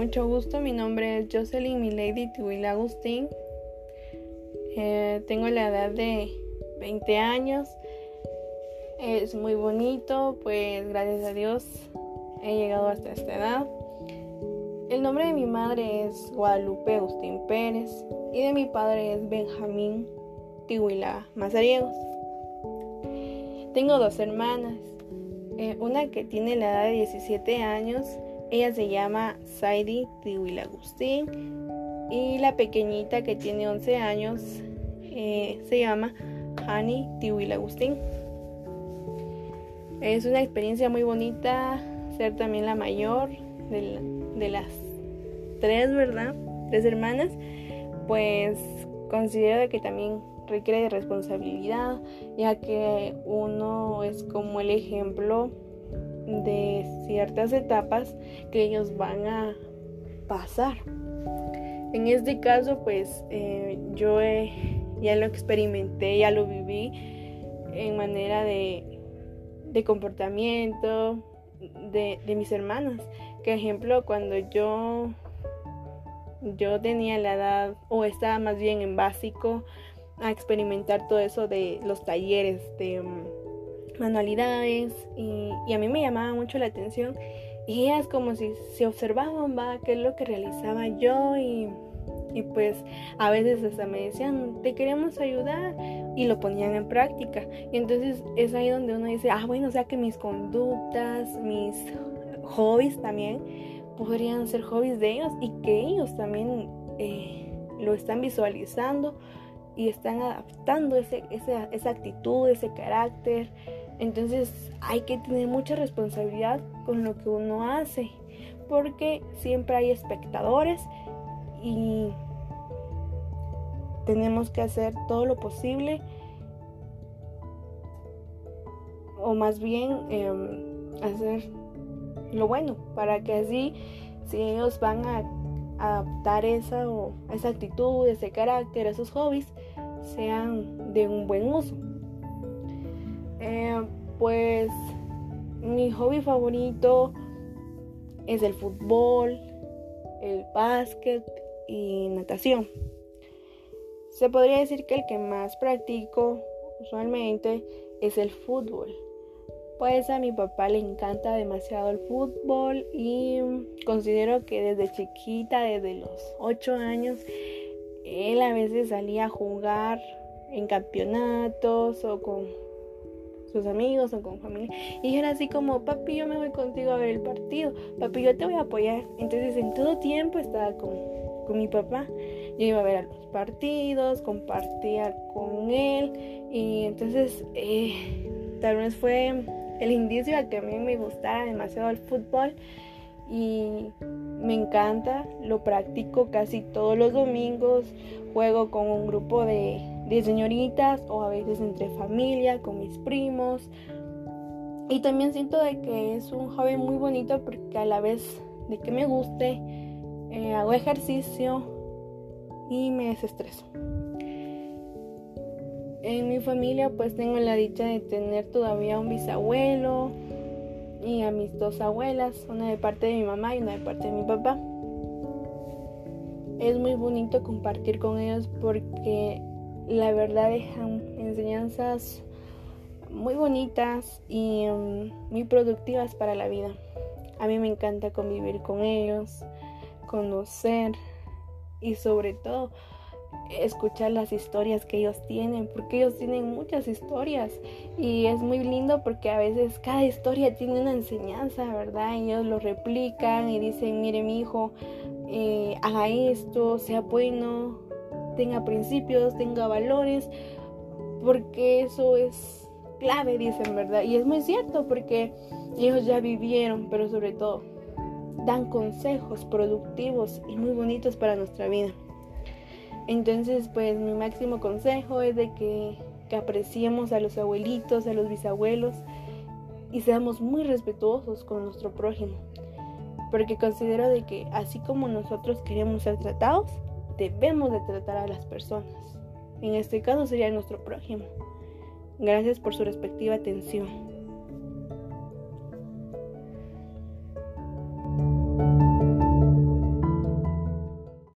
mucho gusto. Mi nombre es Jocelyn Milady Tihuila Agustín. Eh, tengo la edad de 20 años. Es muy bonito, pues gracias a Dios he llegado hasta esta edad. El nombre de mi madre es Guadalupe Agustín Pérez y de mi padre es Benjamín Tihuila Mazariegos. Tengo dos hermanas, eh, una que tiene la edad de 17 años, ella se llama Saidi Tihuila Agustín y la pequeñita que tiene 11 años eh, se llama Hani Tihuila Agustín. Es una experiencia muy bonita ser también la mayor de, de las tres, ¿verdad? Tres hermanas. Pues considero que también requiere de responsabilidad, ya que uno es como el ejemplo de ciertas etapas que ellos van a pasar. En este caso, pues eh, yo ya lo experimenté, ya lo viví en manera de, de comportamiento de, de, mis hermanas. Que ejemplo, cuando yo, yo tenía la edad, o estaba más bien en básico, a experimentar todo eso de los talleres de mm, manualidades y, a mí me llamaba mucho la atención y ellas como si se observaban, va, qué es lo que realizaba yo y, y pues a veces hasta me decían, te queremos ayudar y lo ponían en práctica. Y entonces es ahí donde uno dice, ah, bueno, o sea que mis conductas, mis hobbies también podrían ser hobbies de ellos y que ellos también eh, lo están visualizando y están adaptando ese, esa actitud, ese carácter. Entonces hay que tener mucha responsabilidad con lo que uno hace, porque siempre hay espectadores y tenemos que hacer todo lo posible, o más bien em, hacer lo bueno, para que así, si ellos van a adaptar esa, esa actitud, ese carácter, esos hobbies, sean de un buen uso. Eh, pues mi hobby favorito es el fútbol, el básquet y natación. Se podría decir que el que más practico usualmente es el fútbol. Pues a mi papá le encanta demasiado el fútbol y considero que desde chiquita, desde los 8 años, él a veces salía a jugar en campeonatos o con sus amigos o con familia. Y era así como, papi, yo me voy contigo a ver el partido. Papi, yo te voy a apoyar. Entonces en todo tiempo estaba con, con mi papá. Yo iba a ver a los partidos, compartía con él. Y entonces eh, tal vez fue el indicio a que a mí me gustara demasiado el fútbol y me encanta, lo practico casi todos los domingos, juego con un grupo de, de señoritas o a veces entre familia, con mis primos. Y también siento de que es un hobby muy bonito porque a la vez de que me guste, eh, hago ejercicio y me desestreso. En mi familia pues tengo la dicha de tener todavía un bisabuelo y a mis dos abuelas, una de parte de mi mamá y una de parte de mi papá. Es muy bonito compartir con ellos porque la verdad dejan enseñanzas muy bonitas y um, muy productivas para la vida. A mí me encanta convivir con ellos, conocer y sobre todo escuchar las historias que ellos tienen, porque ellos tienen muchas historias y es muy lindo porque a veces cada historia tiene una enseñanza, ¿verdad? Ellos lo replican y dicen, mire mi hijo, eh, haga esto, sea bueno, tenga principios, tenga valores, porque eso es clave, dicen, ¿verdad? Y es muy cierto porque ellos ya vivieron, pero sobre todo dan consejos productivos y muy bonitos para nuestra vida. Entonces, pues mi máximo consejo es de que, apreciemos a los abuelitos, a los bisabuelos y seamos muy respetuosos con nuestro prójimo. Porque considero de que así como nosotros queremos ser tratados, debemos de tratar a las personas. En este caso sería nuestro prójimo. Gracias por su respectiva atención.